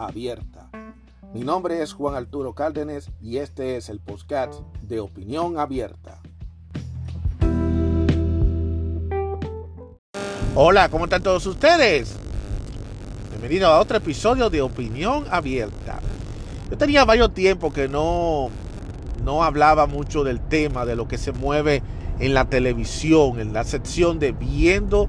abierta. Mi nombre es Juan Arturo Cárdenas y este es el podcast de Opinión Abierta. Hola, ¿cómo están todos ustedes? Bienvenido a otro episodio de Opinión Abierta. Yo tenía varios tiempos que no, no hablaba mucho del tema, de lo que se mueve en la televisión, en la sección de viendo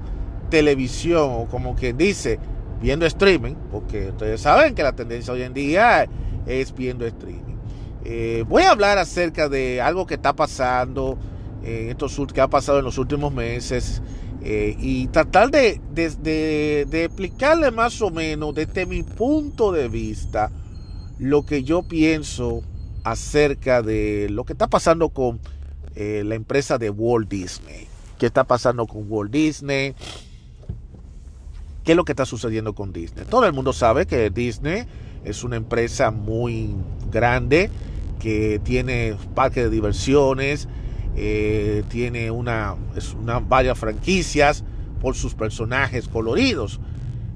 televisión, o como quien dice, viendo streaming, porque ustedes saben que la tendencia hoy en día es viendo streaming. Eh, voy a hablar acerca de algo que está pasando, en estos, que ha pasado en los últimos meses, eh, y tratar de, de, explicarle más o menos desde mi punto de vista lo que yo pienso acerca de lo que está pasando con eh, la empresa de Walt Disney. ¿Qué está pasando con Walt Disney? ¿Qué es lo que está sucediendo con Disney? Todo el mundo sabe que Disney es una empresa muy grande que tiene parques de diversiones, eh, tiene una, una, varias franquicias por sus personajes coloridos.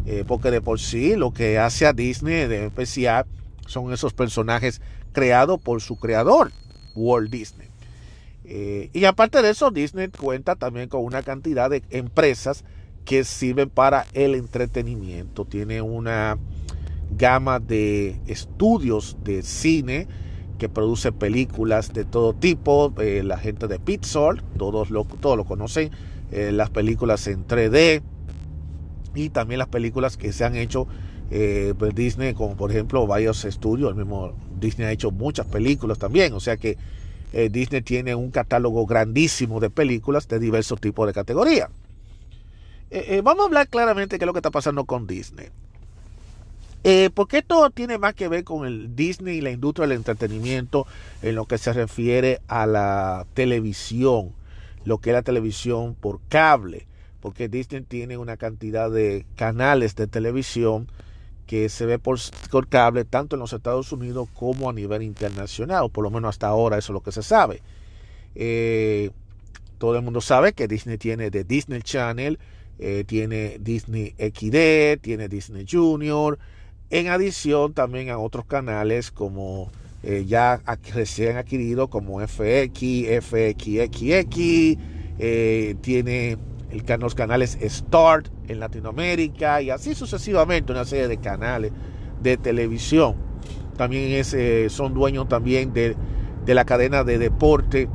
Eh, porque de por sí lo que hace a Disney de especial son esos personajes creados por su creador, Walt Disney. Eh, y aparte de eso, Disney cuenta también con una cantidad de empresas que sirven para el entretenimiento. Tiene una gama de estudios de cine que produce películas de todo tipo. Eh, la gente de Pixar, todos lo, todos lo conocen. Eh, las películas en 3D y también las películas que se han hecho eh, por Disney, como por ejemplo varios estudios. El mismo Disney ha hecho muchas películas también. O sea que Disney tiene un catálogo grandísimo de películas de diversos tipos de categorías. Eh, eh, vamos a hablar claramente qué es lo que está pasando con Disney. Eh, porque esto tiene más que ver con el Disney y la industria del entretenimiento en lo que se refiere a la televisión, lo que es la televisión por cable, porque Disney tiene una cantidad de canales de televisión que se ve por, cable tanto en los Estados Unidos como a nivel internacional, por lo menos hasta ahora eso es lo que se sabe. todo el mundo sabe que Disney tiene The Disney Channel, eh, tiene Disney XD, tiene Disney Junior, en adición también a otros canales como eh, ya recién adquirido como FX, FXXX, eh, tiene los canales Start en Latinoamérica y así sucesivamente una serie de canales de televisión. También es, son dueños también de, de la cadena de deporte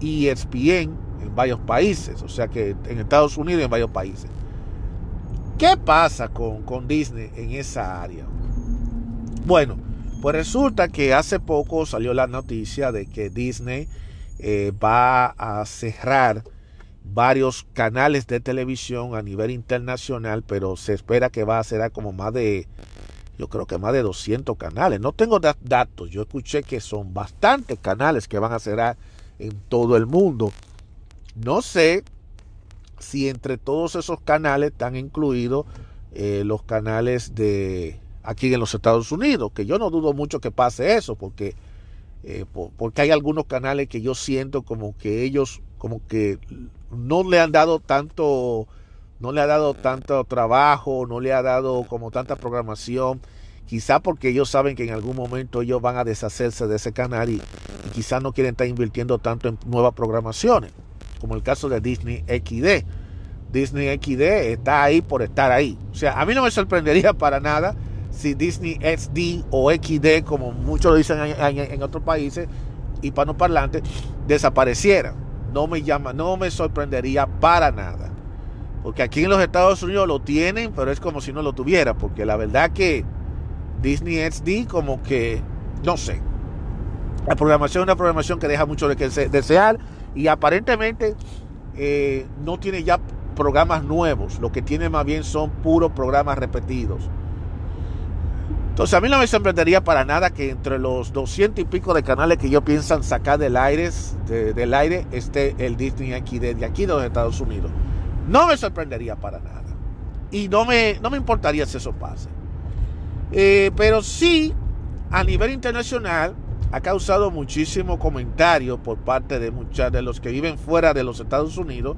ESPN, en varios países, o sea que en Estados Unidos y en varios países. ¿Qué pasa con, con Disney en esa área? Bueno, pues resulta que hace poco salió la noticia de que Disney eh, va a cerrar varios canales de televisión a nivel internacional, pero se espera que va a cerrar como más de, yo creo que más de 200 canales. No tengo datos, yo escuché que son bastantes canales que van a cerrar en todo el mundo. No sé si entre todos esos canales están incluidos eh, los canales de aquí en los Estados Unidos, que yo no dudo mucho que pase eso, porque, eh, porque hay algunos canales que yo siento como que ellos como que no le han dado tanto no le ha dado tanto trabajo, no le ha dado como tanta programación, quizá porque ellos saben que en algún momento ellos van a deshacerse de ese canal y, y quizá no quieren estar invirtiendo tanto en nuevas programaciones como el caso de Disney XD. Disney XD está ahí por estar ahí. O sea, a mí no me sorprendería para nada si Disney XD o XD, como muchos lo dicen en, otros países, y parlantes, desapareciera. No me llama, no me sorprendería para nada. Porque aquí en los Estados Unidos lo tienen, pero es como si no lo tuviera. Porque la verdad que Disney XD como que, no sé. La programación es una programación que deja mucho de que desear y aparentemente eh, no tiene ya programas nuevos, lo que tiene más bien son puros programas repetidos. Entonces a mí no me sorprendería para nada que entre los 200 y pico de canales que ellos piensan sacar del aire, del aire esté el Disney aquí de, aquí de los Estados Unidos. No me sorprendería para nada. Y no me, no me importaría si eso pase. Eh, pero sí, a nivel internacional, ha causado muchísimo comentario por parte de muchos de los que viven fuera de los Estados Unidos,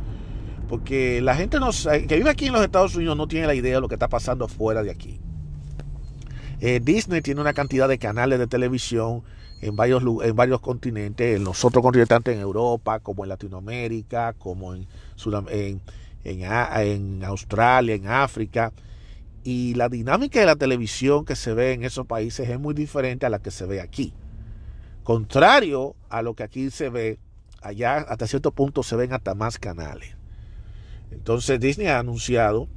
porque la gente que vive aquí en los Estados Unidos no tiene la idea de lo que está pasando fuera de aquí. Eh, Disney tiene una cantidad de canales de televisión en varios, en varios continentes, en los otros continentes, en Europa, como en Latinoamérica, como en, en, en Australia, en África. Y la dinámica de la televisión que se ve en esos países es muy diferente a la que se ve aquí. Contrario a lo que aquí se ve, allá hasta cierto punto se ven hasta más canales. Entonces Disney ha anunciado,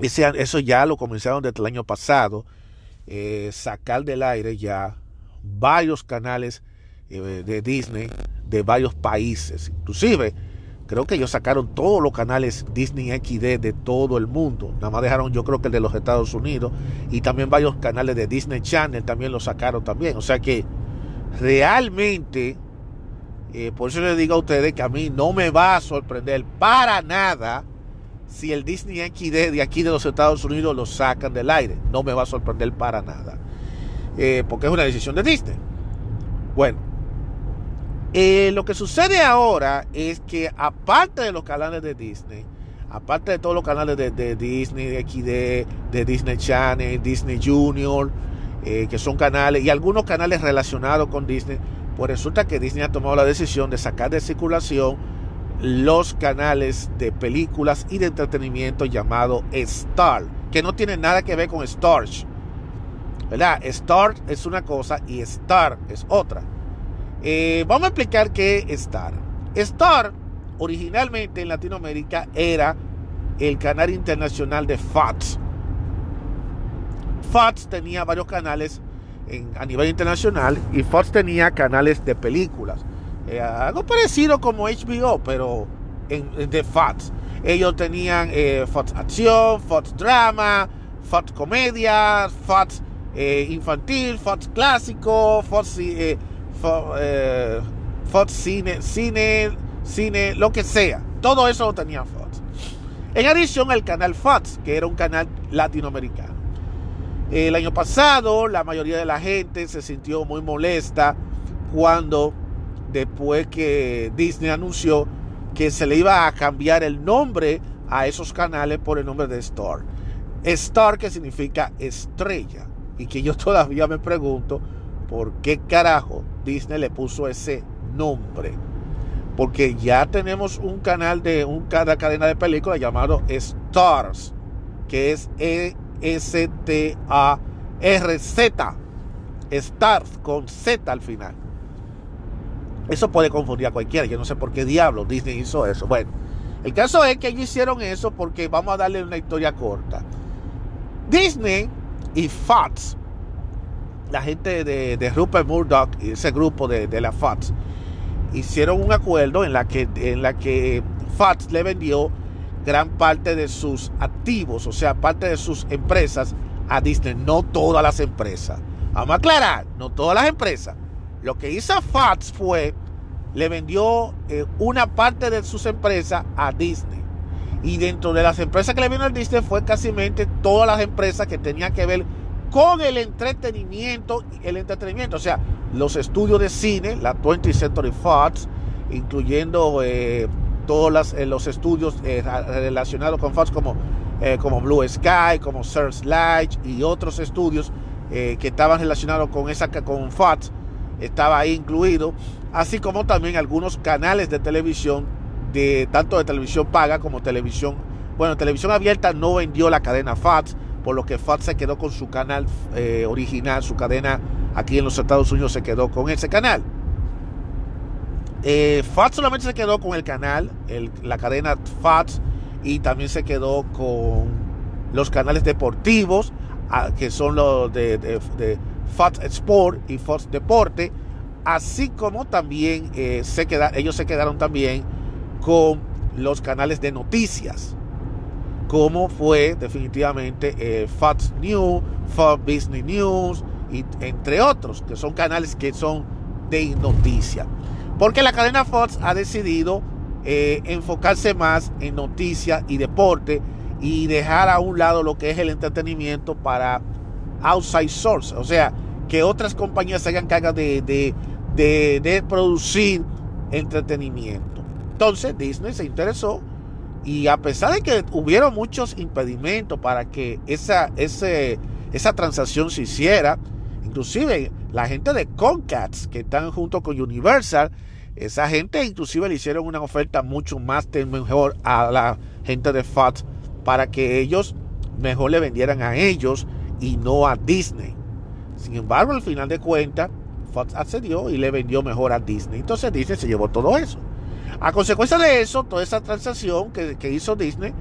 ese, eso ya lo comenzaron desde el año pasado, eh, sacar del aire ya varios canales eh, de Disney de varios países. Inclusive, creo que ellos sacaron todos los canales Disney XD de todo el mundo. Nada más dejaron yo creo que el de los Estados Unidos. Y también varios canales de Disney Channel también lo sacaron también. O sea que realmente, eh, por eso les digo a ustedes que a mí no me va a sorprender para nada si el Disney XD de aquí de los Estados Unidos lo sacan del aire. No me va a sorprender para nada. Eh, porque es una decisión de Disney. Bueno, eh, lo que sucede ahora es que aparte de los canales de Disney, aparte de todos los canales de, Disney, de XD, de Disney Channel, Disney Junior, eh, que son canales, y algunos canales relacionados con Disney, pues resulta que Disney ha tomado la decisión de sacar de circulación los canales de películas y de entretenimiento llamado Star, que no tiene nada que ver con Starch. ¿Verdad? Star es una cosa y Star es otra. Eh, vamos a explicar qué es Star. Star originalmente en Latinoamérica era el canal internacional de Fox. Fox tenía varios canales a nivel internacional y Fox tenía canales de películas. Eh, algo parecido como HBO, pero en, de Fox. Ellos tenían eh, Fox Acción, Fox Drama, Fox Comedia, Fox eh, Infantil, Fox Clásico, Fox, Fox Cine, Cine, Cine, lo que sea. Todo eso lo tenía Fox. En adición, el canal Fox, que era un canal latinoamericano. El año pasado, la mayoría de la gente se sintió muy molesta cuando después que Disney anunció que se le iba a cambiar el nombre a esos canales por el nombre de Star. Star que significa estrella. Y que yo todavía me pregunto por qué carajo Disney le puso ese nombre. Porque ya tenemos un canal de un, cada cadena de películas llamado Stars, que es E-S-T-A-R-Z. Stars con Z al final. Eso puede confundir a cualquiera. Yo no sé por qué diablo Disney hizo eso. Bueno, el caso es que ellos hicieron eso porque vamos a darle una historia corta. Disney y Fox, la gente de, Rupert Murdoch y ese grupo de, la Fox, hicieron un acuerdo en la que, en la que Fox le vendió gran parte de sus activos, o sea, parte de sus empresas a Disney, no todas las empresas. Vamos a aclarar, no todas las empresas. Lo que hizo Fox fue, le vendió eh, una parte de sus empresas a Disney. Y dentro de las empresas que le vino a Disney fue casi todas las empresas que tenían que ver con el entretenimiento, el entretenimiento, o sea, los estudios de cine, la 20th Century Fox, incluyendo eh, todos eh, los estudios relacionados con Fox como, como Blue Sky, como Searchlight y otros estudios que estaban relacionados con esa con Fox estaba ahí incluido, así como también algunos canales de televisión, de tanto de televisión paga como televisión, bueno, televisión abierta no vendió la cadena Fox, por lo que Fox se quedó con su canal eh, original, su cadena aquí en los Estados Unidos se quedó con ese canal. Eh, solamente se quedó con el canal, la cadena Fox, y también se quedó con los canales deportivos, ah, que son los de Fox Sport y Fox Deporte, así como también eh, ellos se quedaron también con los canales de noticias. como fue definitivamente eh, News, Fox Business News, y entre otros, que son canales que son de noticia. Porque la cadena Fox ha decidido eh, enfocarse más en noticias y deporte y dejar a un lado lo que es el entretenimiento para outside source, o sea, que otras compañías se hagan cargo de, de, de, producir entretenimiento. Entonces Disney se interesó y a pesar de que hubieron muchos impedimentos para que esa, ese, esa transacción se hiciera, inclusive la gente de Comcast que están junto con Universal, esa gente inclusive le hicieron una oferta mucho más mejor a la gente de Fox para que ellos mejor le vendieran a ellos y no a Disney. Sin embargo, al final de cuentas, Fox accedió y le vendió mejor a Disney. Entonces Disney se llevó todo eso. A consecuencia de eso, toda esa transacción que, hizo Disney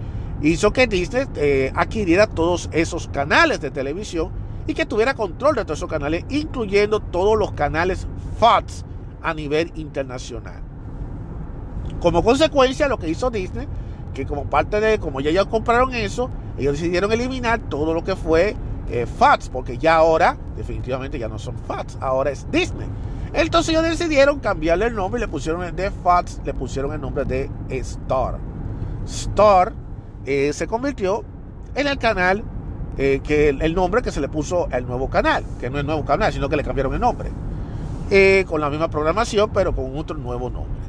hizo que Disney eh, adquiriera todos esos canales de televisión y que tuviera control de todos esos canales, incluyendo todos los canales Fox a nivel internacional. Como consecuencia, lo que hizo Disney, que como parte de, como ya ellos compraron eso, ellos decidieron eliminar todo lo que fue eh, Fox, porque ya ahora, definitivamente ya no son Fox, ahora es Disney. Entonces ellos decidieron cambiarle el nombre y le pusieron el de Fox, le pusieron el nombre de Star. Star eh, se convirtió en el canal, eh, que el, nombre que se le puso al nuevo canal, que no es nuevo canal, sino que le cambiaron el nombre. Eh, con la misma programación, pero con otro nuevo nombre.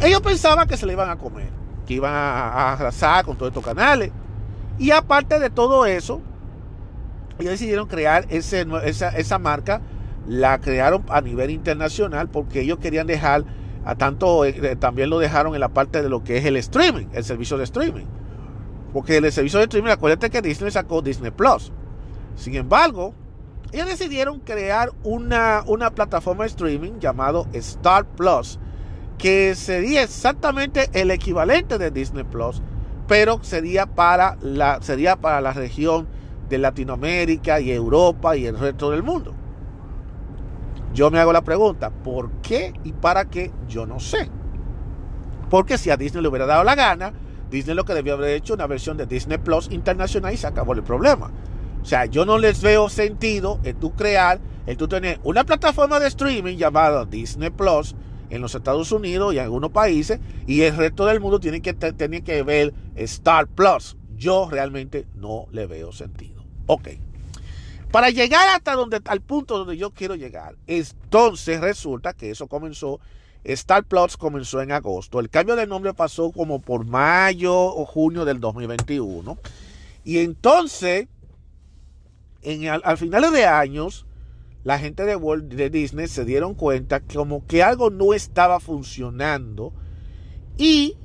Ellos pensaban que se le iban a comer, que iban a, arrasar con todos estos canales. Y aparte de todo eso, ellos decidieron crear ese, esa, esa marca la crearon a nivel internacional porque ellos querían dejar a tanto eh, también lo dejaron en la parte de lo que es el streaming, el servicio de streaming. Porque el servicio de streaming, acuérdate que Disney sacó Disney Plus. Sin embargo, ellos decidieron crear una, una plataforma de streaming llamado Star Plus, que sería exactamente el equivalente de Disney Plus, pero sería para la, sería para la región de Latinoamérica y Europa y el resto del mundo. Yo me hago la pregunta, ¿por qué y para qué? Yo no sé. Porque si a Disney le hubiera dado la gana, Disney lo que debió haber hecho una versión de Disney Plus internacional y se acabó el problema. O sea, yo no les veo sentido en tú crear, en tú tener una plataforma de streaming llamada Disney Plus en los Estados Unidos y en algunos países y el resto del mundo tiene que, tiene que ver Star Plus. Yo realmente no le veo sentido. Ok. Para llegar hasta donde, al punto donde yo quiero llegar, entonces resulta que eso comenzó, Star Plus comenzó en agosto. El cambio de nombre pasó como por mayo o junio del 2021. Y entonces, en, al, final de años, la gente de, de Disney se dieron cuenta como que algo no estaba funcionando y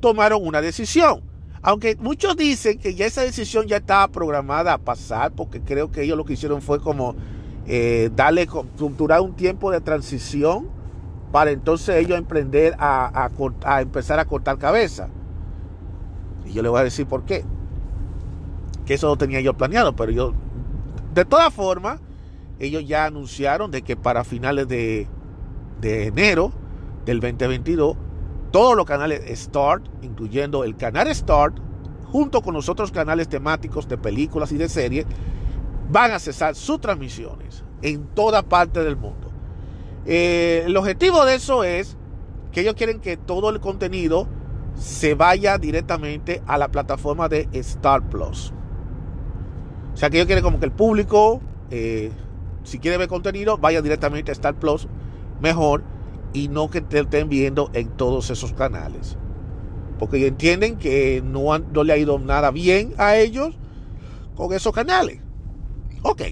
tomaron una decisión. Aunque muchos dicen que ya esa decisión ya estaba programada a pasar, porque creo que ellos lo que hicieron fue como eh, darle, un tiempo de transición para entonces ellos emprender a, a, empezar a cortar cabeza. Y yo le voy a decir por qué. Que eso no tenía yo planeado, pero yo, de todas formas, ellos ya anunciaron de que para finales de, de enero del 2022 todos los canales Start, incluyendo el canal Start, junto con los otros canales temáticos de películas y de series, van a cesar sus transmisiones en toda parte del mundo. Eh, el objetivo de eso es que ellos quieren que todo el contenido se vaya directamente a la plataforma de Star Plus. O sea que ellos quieren como que el público, eh, si quiere ver contenido, vaya directamente a Star Plus mejor y no que te estén viendo en todos esos canales. Porque entienden que no, no le ha ido nada bien a ellos con esos canales. Ok.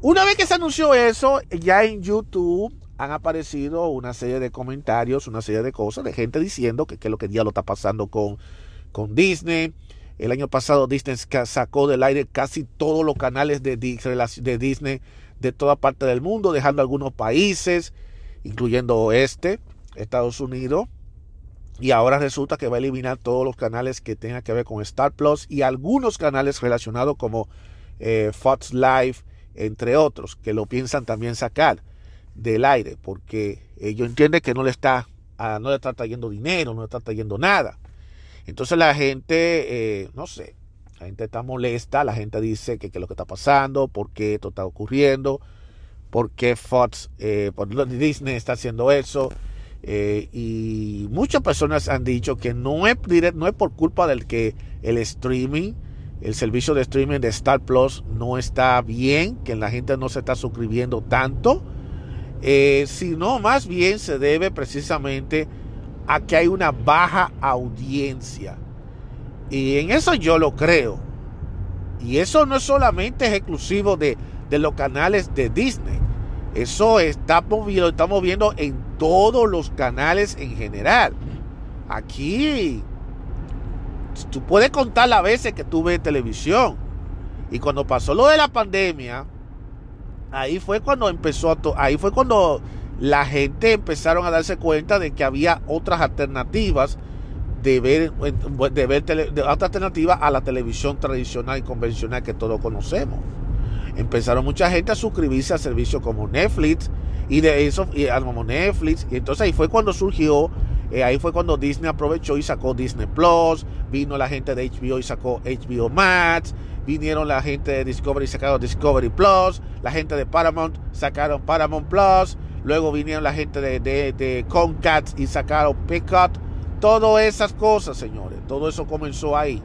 Una vez que se anunció eso, ya en YouTube han aparecido una serie de comentarios, una serie de cosas de gente diciendo que, que lo que ya lo está pasando con, con Disney. El año pasado Disney sacó del aire casi todos los canales de, de Disney de toda parte del mundo, dejando algunos países incluyendo este, Estados Unidos. Y ahora resulta que va a eliminar todos los canales que tengan que ver con Star Plus y algunos canales relacionados como eh, Fox Live, entre otros, que lo piensan también sacar del aire, porque ellos entienden que no le está, no le está trayendo dinero, no le está trayendo nada. Entonces la gente, eh, no sé, la gente está molesta, la gente dice que qué es lo que está pasando, por qué esto está ocurriendo, por qué Fox, eh, por Disney está haciendo eso. Eh, y muchas personas han dicho que no es, no es por culpa del que el streaming, el servicio de streaming de Star Plus no está bien, que la gente no se está suscribiendo tanto, eh, sino más bien se debe precisamente a que hay una baja audiencia. Y en eso yo lo creo. Y eso no solamente es exclusivo de, de los canales de Disney. Eso está lo estamos viendo en todos los canales en general. Aquí, tú puedes contar las veces que tú ves televisión. Y cuando pasó lo de la pandemia, ahí fue cuando empezó a ahí fue cuando la gente empezaron a darse cuenta de que había otras alternativas de ver, de ver de otra alternativa a la televisión tradicional y convencional que todos conocemos empezaron mucha gente a suscribirse a servicios como Netflix y de eso, y, como Netflix, y entonces ahí fue cuando surgió, eh, ahí fue cuando Disney aprovechó y sacó Disney Plus, vino la gente de HBO y sacó HBO Max, vinieron la gente de Discovery y sacaron Discovery Plus, la gente de Paramount sacaron Paramount Plus, luego vinieron la gente de, de, y sacaron Peacock, todas esas cosas, señores, todo eso comenzó ahí,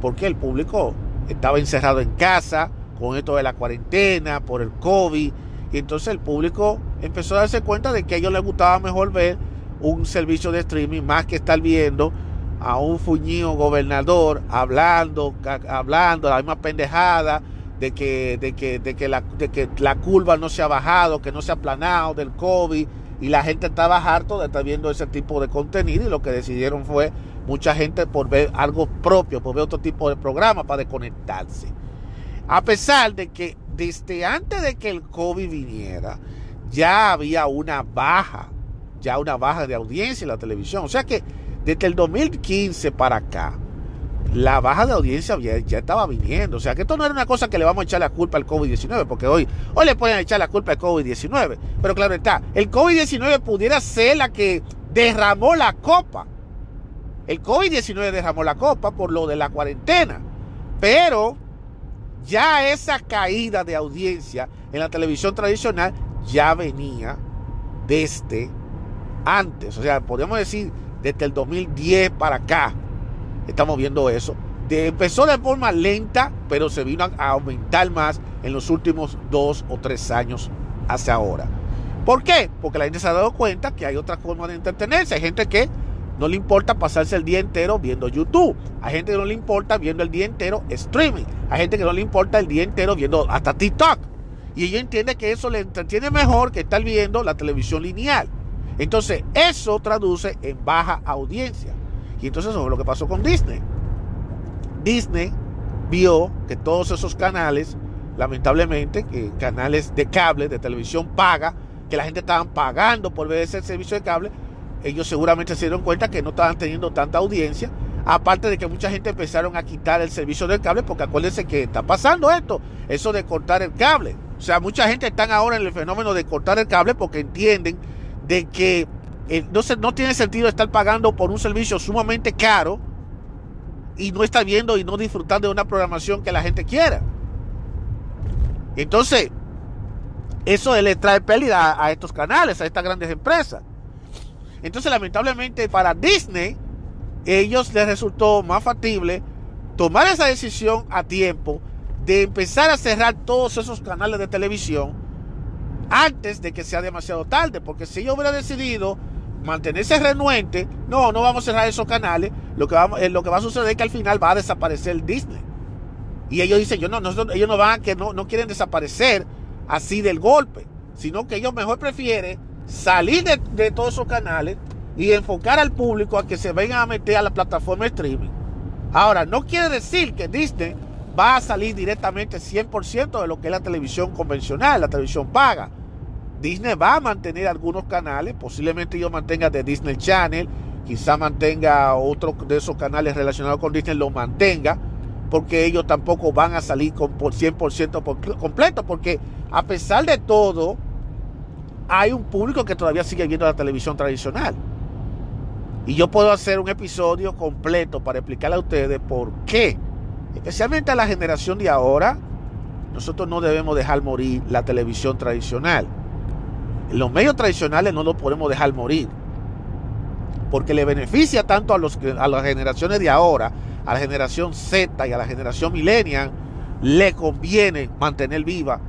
porque el público estaba encerrado en casa, con esto de la cuarentena, por el COVID. Y entonces el público empezó a darse cuenta de que a ellos les gustaba mejor ver un servicio de streaming más que estar viendo a un fuñido gobernador hablando, hablando la misma pendejada de que, de que, de que, la, de que la curva no se ha bajado, que no se ha aplanado del COVID y la gente estaba harto de estar viendo ese tipo de contenido y lo que decidieron fue mucha gente por ver algo propio, por ver otro tipo de programa para desconectarse. A pesar de que desde antes de que el COVID viniera, ya había una baja, ya una baja de audiencia en la televisión. O sea que desde el 2015 para acá, la baja de audiencia ya, estaba viniendo. O sea que esto no era una cosa que le vamos a echar la culpa al COVID-19, porque hoy, hoy le pueden echar la culpa al COVID-19. Pero claro está, el COVID-19 pudiera ser la que derramó la copa. El COVID-19 derramó la copa por lo de la cuarentena. Pero ya esa caída de audiencia en la televisión tradicional ya venía desde antes, o sea, podríamos decir desde el 2010 para acá, estamos viendo eso. empezó de forma lenta, pero se vino a, aumentar más en los últimos dos o tres años hacia ahora. ¿Por qué? Porque la gente se ha dado cuenta que hay otras formas de entretenerse. Hay gente que no le importa pasarse el día entero viendo YouTube. Hay gente que no le importa viendo el día entero streaming. Hay gente que no le importa el día entero viendo hasta TikTok. Y ella entiende que eso le entretiene mejor que estar viendo la televisión lineal. Entonces, eso traduce en baja audiencia. Y entonces eso es lo que pasó con Disney. Disney vio que todos esos canales, lamentablemente, que canales de cable, de televisión paga, que la gente estaban pagando por ver ese servicio de cable, ellos seguramente se dieron cuenta que no estaban teniendo tanta audiencia. Aparte de que mucha gente empezaron a quitar el servicio del cable, porque acuérdense que está pasando esto, eso de cortar el cable. O sea, mucha gente está ahora en el fenómeno de cortar el cable porque entienden de que eh, no, tiene sentido estar pagando por un servicio sumamente caro y no estar viendo y no disfrutando de una programación que la gente quiera. Entonces, eso le trae pérdida a estos canales, a estas grandes empresas. Entonces, lamentablemente para Disney, ellos les resultó más factible tomar esa decisión a tiempo de empezar a cerrar todos esos canales de televisión antes de que sea demasiado tarde, porque si ellos hubieran decidido mantenerse renuente, no, no vamos a cerrar esos canales, lo que, vamos, eh, lo que va a suceder es que al final va a desaparecer Disney. Y ellos dicen, yo no, ellos no van, que no, no quieren desaparecer así del golpe, sino que ellos mejor prefieren salir de, todos esos canales y enfocar al público a que se vengan a meter a la plataforma streaming. Ahora, no quiere decir que Disney va a salir directamente 100% de lo que es la televisión convencional, la televisión paga. Disney va a mantener algunos canales, posiblemente yo mantenga de Disney Channel, quizá mantenga otro de esos canales relacionados con Disney, lo mantenga, porque ellos tampoco van a salir con por 100% completo, porque a pesar de todo, hay un público que todavía sigue viendo la televisión tradicional. Y yo puedo hacer un episodio completo para explicarle a ustedes por qué, especialmente a la generación de ahora, nosotros no debemos dejar morir la televisión tradicional. Los medios tradicionales no lo podemos dejar morir. Porque le beneficia tanto a, los, a las generaciones de ahora, a la generación Z y a la generación millennial, le conviene mantener viva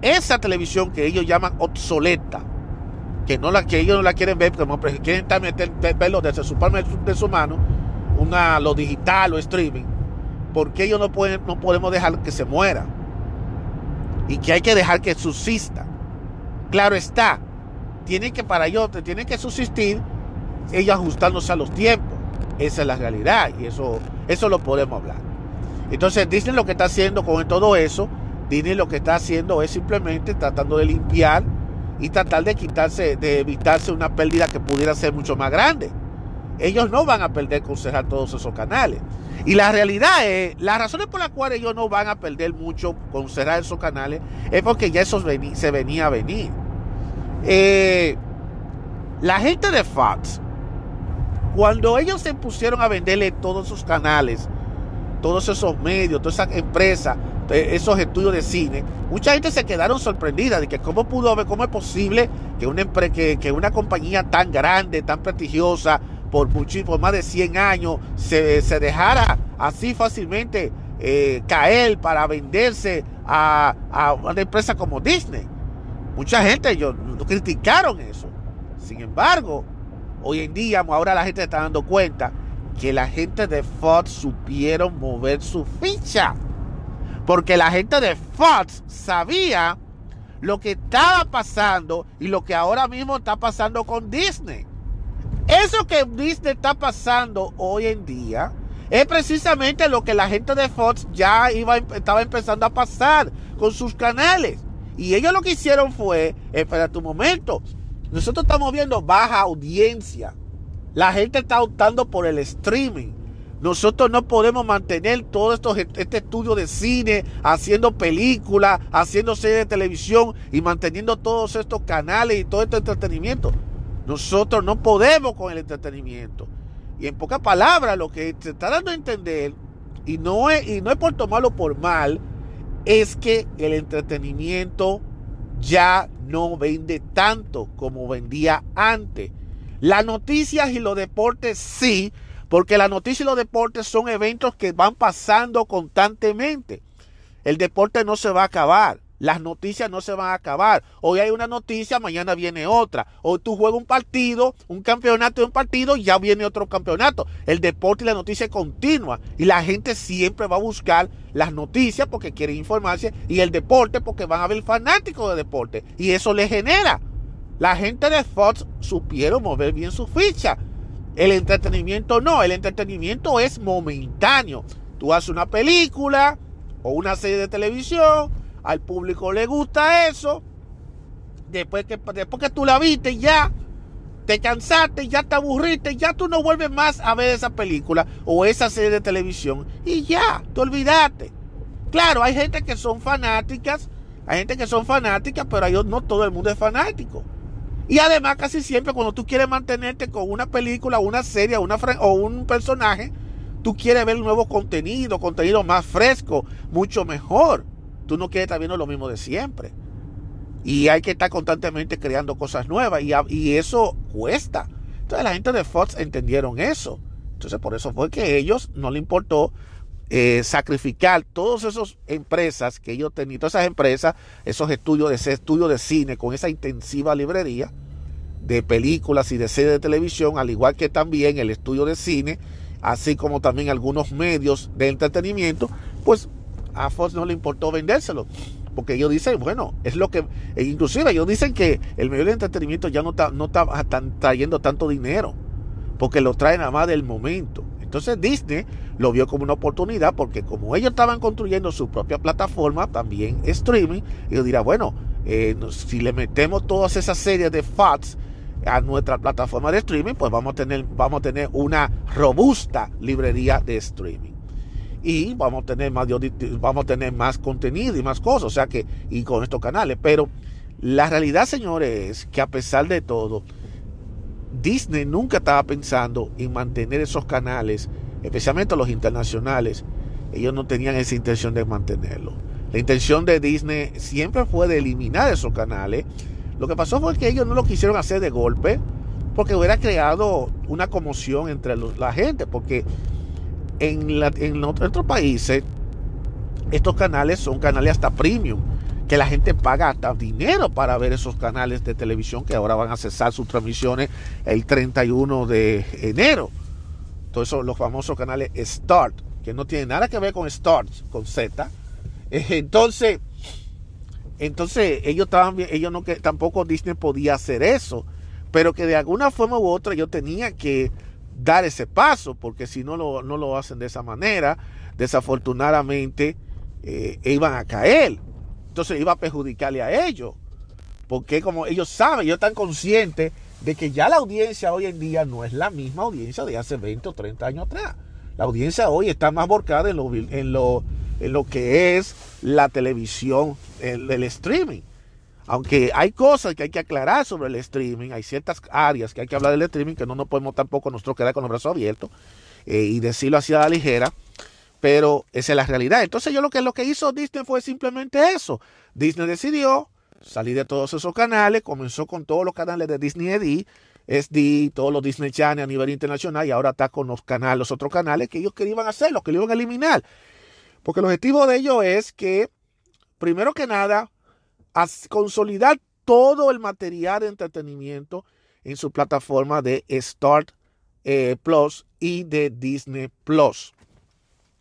esa televisión que ellos llaman obsoleta que, no la, que ellos no la quieren ver, como quieren meter, verlo desde su palma de su mano, una, lo digital o streaming, porque ellos no, pueden, no podemos dejar que se muera. Y que hay que dejar que subsista. Claro está, tienen que para ellos, tienen que subsistir, ellos ajustándose a los tiempos. Esa es la realidad y eso, eso lo podemos hablar. Entonces Disney lo que está haciendo con todo eso, Disney lo que está haciendo es simplemente tratando de limpiar y tratar de quitarse, de evitarse una pérdida que pudiera ser mucho más grande. Ellos no van a perder con cerrar todos esos canales. Y la realidad es, las razones por las cuales ellos no van a perder mucho con cerrar esos canales es porque ya eso se venía a venir. Eh, la gente de Fox, cuando ellos se pusieron a venderle todos sus canales, todos esos medios, todas esas empresas, esos estudios de cine, mucha gente se quedaron sorprendida de que cómo pudo haber, cómo es posible que una, que, que una compañía tan grande, tan prestigiosa, por, por más de 100 años, se, dejara así fácilmente eh, caer para venderse a, a, una empresa como Disney. Mucha gente ellos, criticaron eso. Sin embargo, hoy en día, ahora la gente está dando cuenta que la gente de Fox supieron mover su ficha. Porque la gente de Fox sabía lo que estaba pasando y lo que ahora mismo está pasando con Disney. Eso que Disney está pasando hoy en día es precisamente lo que la gente de Fox ya estaba empezando a pasar con sus canales. Y ellos lo que hicieron fue, espera tu momento, nosotros estamos viendo baja audiencia. La gente está optando por el streaming. Nosotros no podemos mantener todo este estudio de cine, haciendo películas, haciendo series de televisión y manteniendo todos estos canales y todo este entretenimiento. Nosotros no podemos con el entretenimiento. Y en pocas palabras, lo que se está dando a entender, y no es, y no es por tomarlo por mal, es que el entretenimiento ya no vende tanto como vendía antes. Las noticias y los deportes sí, porque la noticia y los deportes son eventos que van pasando constantemente. El deporte no se va a acabar. Las noticias no se van a acabar. Hoy hay una noticia, mañana viene otra. Hoy tú juegas un partido, un campeonato de un partido, ya viene otro campeonato. El deporte y la noticia continua. Y la gente siempre va a buscar las noticias porque quiere informarse y el deporte porque van a ver fanáticos de deporte. Y eso le genera. La gente de Fox supieron mover bien su ficha. El entretenimiento no, el entretenimiento es momentáneo. Tú haces una película o una serie de televisión, al público le gusta eso. Después que, después que tú la viste, ya te cansaste, ya te aburriste, ya tú no vuelves más a ver esa película o esa serie de televisión y ya, te olvidaste. Claro, hay gente que son fanáticas, hay gente que son fanáticas, pero no todo el mundo es fanático. Y además casi siempre cuando tú quieres mantenerte con una película, una serie una o un personaje, tú quieres ver nuevo contenido, contenido más fresco, mucho mejor. Tú no quieres estar viendo lo mismo de siempre. Y hay que estar constantemente creando cosas nuevas y, eso cuesta. Entonces la gente de Fox entendieron eso. Entonces por eso fue que ellos no le importó eh, sacrificar todas esas empresas que ellos tenían, todas esas empresas, esos estudios ese estudio de cine con esa intensiva librería de películas y de series de televisión, al igual que también el estudio de cine, así como también algunos medios de entretenimiento, pues a Fox no le importó vendérselo. Porque ellos dicen, bueno, es lo que, e inclusive ellos dicen que el medio de entretenimiento ya no está, no está trayendo tanto dinero, porque lo traen nada más del momento. Entonces Disney lo vio como una oportunidad porque como ellos estaban construyendo su propia plataforma, también streaming, ellos dirán, bueno, eh, si le metemos todas esas series de Fox a nuestra plataforma de streaming, pues vamos a tener, vamos a tener una robusta librería de streaming. Y vamos a tener más, vamos a tener más contenido y más cosas, o sea que, y con estos canales. Pero la realidad, señores, es que a pesar de todo, Disney nunca estaba pensando en mantener esos canales, especialmente los internacionales. Ellos no tenían esa intención de mantenerlo. La intención de Disney siempre fue de eliminar esos canales. Lo que pasó fue que ellos no lo quisieron hacer de golpe porque hubiera creado una conmoción entre la gente, porque en, en otros países estos canales son canales hasta premium, que la gente paga hasta dinero para ver esos canales de televisión que ahora van a cesar sus transmisiones el 31 de enero. Todos esos los famosos canales Start, que no tienen nada que ver con Start, con Z. Entonces, entonces ellos estaban ellos no que tampoco Disney podía hacer eso, pero que de alguna forma u otra yo tenía que dar ese paso, porque si no lo, no lo hacen de esa manera, desafortunadamente eh, iban a caer. Entonces iba a perjudicarle a ellos. Porque como ellos saben, ellos están conscientes de que ya la audiencia hoy en día no es la misma audiencia de hace 20 o 30 años atrás. La audiencia hoy está más volcada en lo, en lo, en lo que es la televisión, el, el streaming. Aunque hay cosas que hay que aclarar sobre el streaming, hay ciertas áreas que hay que hablar del streaming que no nos podemos tampoco nosotros quedar con los brazos abiertos eh, y decirlo así a la ligera, pero esa es la realidad. Entonces yo lo que, lo que hizo Disney fue simplemente eso. Disney decidió salir de todos esos canales, comenzó con todos los canales de Disney ED, SD, todos los Disney Channel a nivel internacional y ahora está con los canales, los otros canales que ellos querían hacer, los que le iban a eliminar. Porque el objetivo de ellos es que, primero que nada, a consolidar todo el material de entretenimiento en su plataforma de Start eh, Plus y de Disney Plus.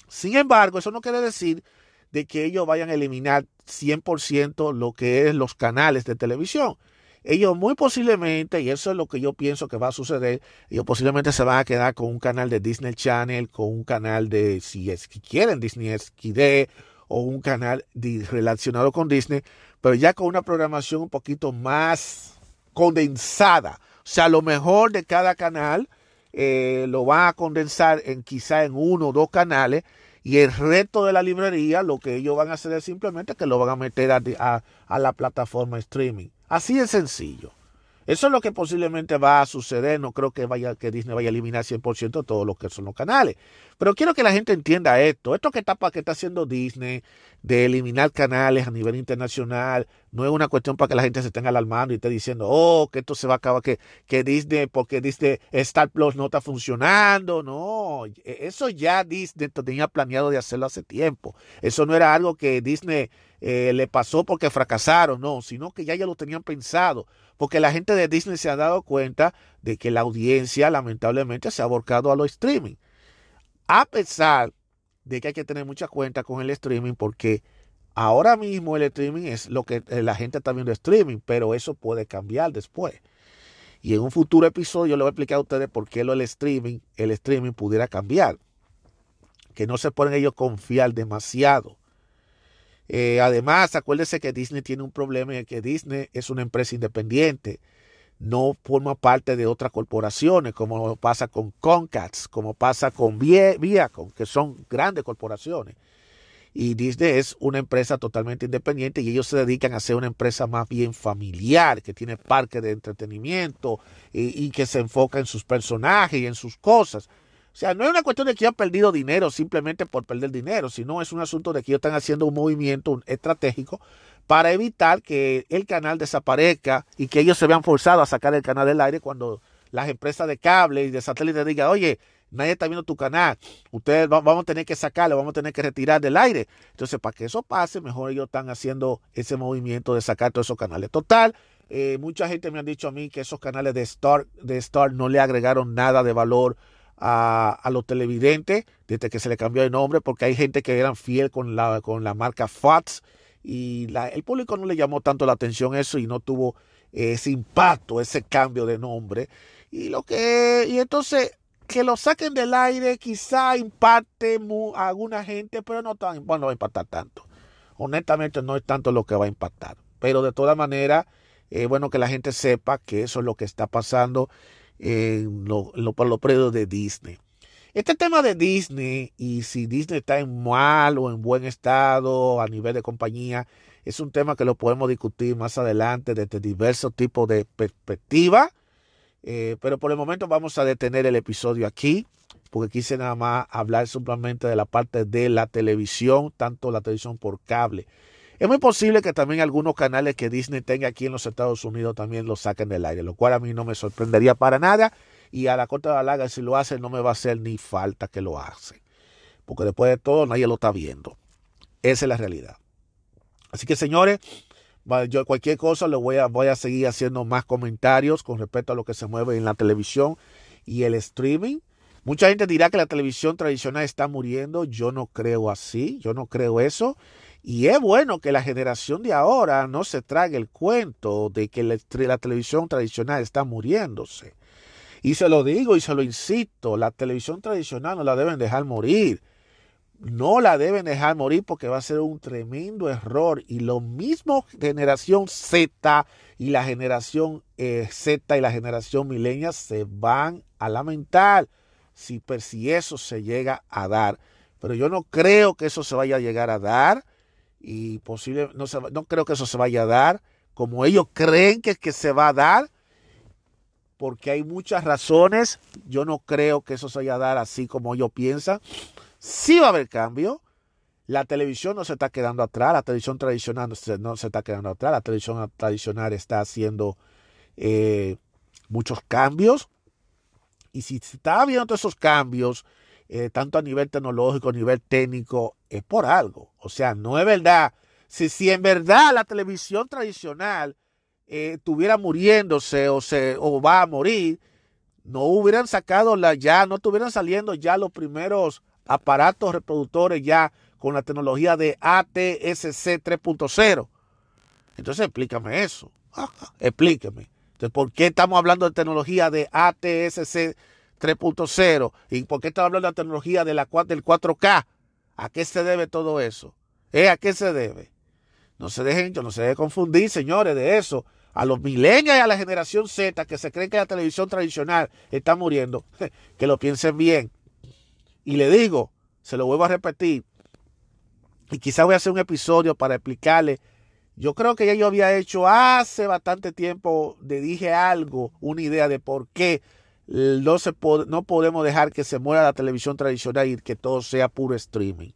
Sin embargo, eso no quiere decir de que ellos vayan a eliminar 100% lo que es los canales de televisión. Ellos muy posiblemente, y eso es lo que yo pienso que va a suceder, ellos posiblemente se van a quedar con un canal de Disney Channel, con un canal de, si es que quieren, Disney XD o un canal relacionado con Disney, pero ya con una programación un poquito más condensada. O sea, lo mejor de cada canal eh, lo va a condensar en quizá en uno o dos canales y el resto de la librería lo que ellos van a hacer es simplemente que lo van a meter a, a la plataforma streaming. Así de sencillo. Eso es lo que posiblemente va a suceder. No creo que, vaya, que Disney vaya a eliminar 100% todos los que son los canales. Pero quiero que la gente entienda esto. Esto que está, que está haciendo Disney de eliminar canales a nivel internacional no es una cuestión para que la gente se tenga alarmando y esté diciendo, oh, que esto se va a acabar, que, que Disney, porque Disney Star Plus no está funcionando. No, eso ya Disney tenía planeado de hacerlo hace tiempo. Eso no era algo que Disney eh, le pasó porque fracasaron, no, sino que ya ya lo tenían pensado porque la gente de Disney se ha dado cuenta de que la audiencia lamentablemente se ha volcado a los streaming. A pesar de que hay que tener mucha cuenta con el streaming porque ahora mismo el streaming es lo que eh, la gente está viendo streaming, pero eso puede cambiar después. Y en un futuro episodio le voy a explicar a ustedes por qué lo el streaming, el streaming pudiera cambiar. Que no se pueden ellos confiar demasiado eh, además, acuérdense que Disney tiene un problema y que Disney es una empresa independiente. No forma parte de otras corporaciones, como pasa con Comcast, como pasa con Viacom, que son grandes corporaciones. Y Disney es una empresa totalmente independiente y ellos se dedican a ser una empresa más bien familiar, que tiene parque de entretenimiento y, y que se enfoca en sus personajes y en sus cosas. O sea, no es una cuestión de que han perdido dinero simplemente por perder dinero, sino es un asunto de que ellos están haciendo un movimiento estratégico para evitar que el canal desaparezca y que ellos se vean forzados a sacar el canal del aire cuando las empresas de cable y de satélite digan, oye, nadie está viendo tu canal, ustedes vamos a tener que sacarlo, vamos a tener que retirar del aire. Entonces, para que eso pase, mejor ellos están haciendo ese movimiento de sacar todos esos canales. Total, eh, mucha gente me ha dicho a mí que esos canales de Star, de Star no le agregaron nada de valor a, los televidentes desde que se le cambió de nombre, porque hay gente que eran fiel con la, con la marca Fox y el público no le llamó tanto la atención eso y no tuvo ese impacto, ese cambio de nombre. Y lo que, y entonces que lo saquen del aire quizá impacte a alguna gente, pero no, tan, bueno, no va a impactar tanto. Honestamente no es tanto lo que va a impactar. Pero de todas maneras, es bueno que la gente sepa que eso es lo que está pasando en lo, los predios de Disney. Este tema de Disney y si Disney está en mal o en buen estado a nivel de compañía es un tema que lo podemos discutir más adelante desde diversos tipos de perspectivas Eh, pero por el momento vamos a detener el episodio aquí, porque quise nada más hablar simplemente de la parte de la televisión, tanto la televisión por cable. Es muy posible que también algunos canales que Disney tenga aquí en los Estados Unidos también lo saquen del aire, lo cual a mí no me sorprendería para nada. Y a la corte de la larga, si lo hacen, no me va a hacer ni falta que lo hacen. Porque después de todo, nadie lo está viendo. Esa es la realidad. Así que, señores, yo cualquier cosa le voy a, voy a seguir haciendo más comentarios con respecto a lo que se mueve en la televisión y el streaming. Mucha gente dirá que la televisión tradicional está muriendo. Yo no creo así. Yo no creo eso. Y es bueno que la generación de ahora no se trague el cuento de que la, televisión tradicional está muriéndose. Y se lo digo y se lo insisto, la televisión tradicional no la deben dejar morir. No la deben dejar morir porque va a ser un tremendo error. Y lo mismo generación Z y la generación eh, Z y la generación milenia se van a lamentar si, si eso se llega a dar. Pero yo no creo que eso se vaya a llegar a dar y posible, no, no creo que eso se vaya a dar como ellos creen que, que se va a dar, porque hay muchas razones. Yo no creo que eso se vaya a dar así como ellos piensan. Sí va a haber cambio. La televisión no se está quedando atrás, la televisión tradicional no se, está quedando atrás, la televisión tradicional está haciendo eh, muchos cambios. Y si se está viendo esos cambios, eh, tanto a nivel tecnológico, a nivel técnico, es por algo. O sea, no es verdad. Si, si en verdad la televisión tradicional eh, estuviera muriéndose o, se, o va a morir, no hubieran sacado la ya, no estuvieran saliendo ya los primeros aparatos reproductores ya con la tecnología de ATSC 3.0. Entonces explícame eso. explíqueme. Entonces, ¿por qué estamos hablando de tecnología de ATSC 3.0. ¿Y por qué estaba hablando de la tecnología de la, del 4K? ¿A qué se debe todo eso? ¿Eh? ¿A qué se debe? No se dejen, no se dejen confundir, señores, de eso. A los milenios y a la generación Z que se creen que la televisión tradicional está muriendo, que lo piensen bien. Y le digo, se lo vuelvo a repetir, y quizá voy a hacer un episodio para explicarle. Yo creo que ya yo había hecho hace bastante tiempo, le dije algo, una idea de por qué no, se no podemos dejar que se muera la televisión tradicional y que todo sea puro streaming.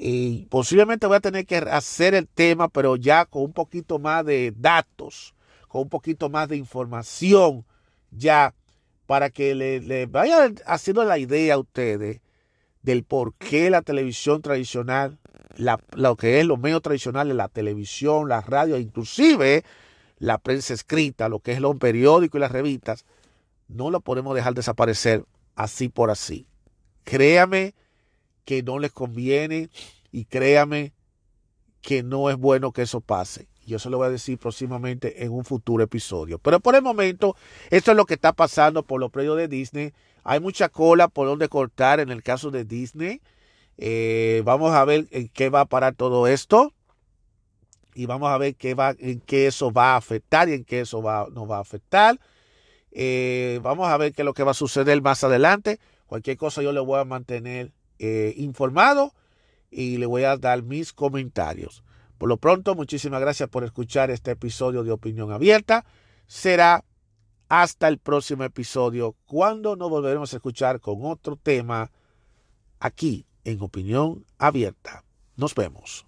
Y posiblemente voy a tener que hacer el tema, pero ya con un poquito más de datos, con un poquito más de información, ya para que le, le vaya haciendo la idea a ustedes del por qué la televisión tradicional, la, lo que es los medios tradicionales, la televisión, la radio, inclusive la prensa escrita, lo que es los periódicos y las revistas, no lo podemos dejar desaparecer así por así. Créame que no les conviene y créame que no es bueno que eso pase. Yo se lo voy a decir próximamente en un futuro episodio. Pero por el momento, esto es lo que está pasando por los predios de Disney. Hay mucha cola por donde cortar en el caso de Disney. Eh, vamos a ver en qué va a parar todo esto. Y vamos a ver qué va, en qué eso va a afectar y en qué eso va, nos va a afectar. Eh, vamos a ver qué es lo que va a suceder más adelante. Cualquier cosa yo le voy a mantener eh, informado y le voy a dar mis comentarios. Por lo pronto, muchísimas gracias por escuchar este episodio de Opinión Abierta. Será hasta el próximo episodio cuando nos volveremos a escuchar con otro tema aquí en Opinión Abierta. Nos vemos.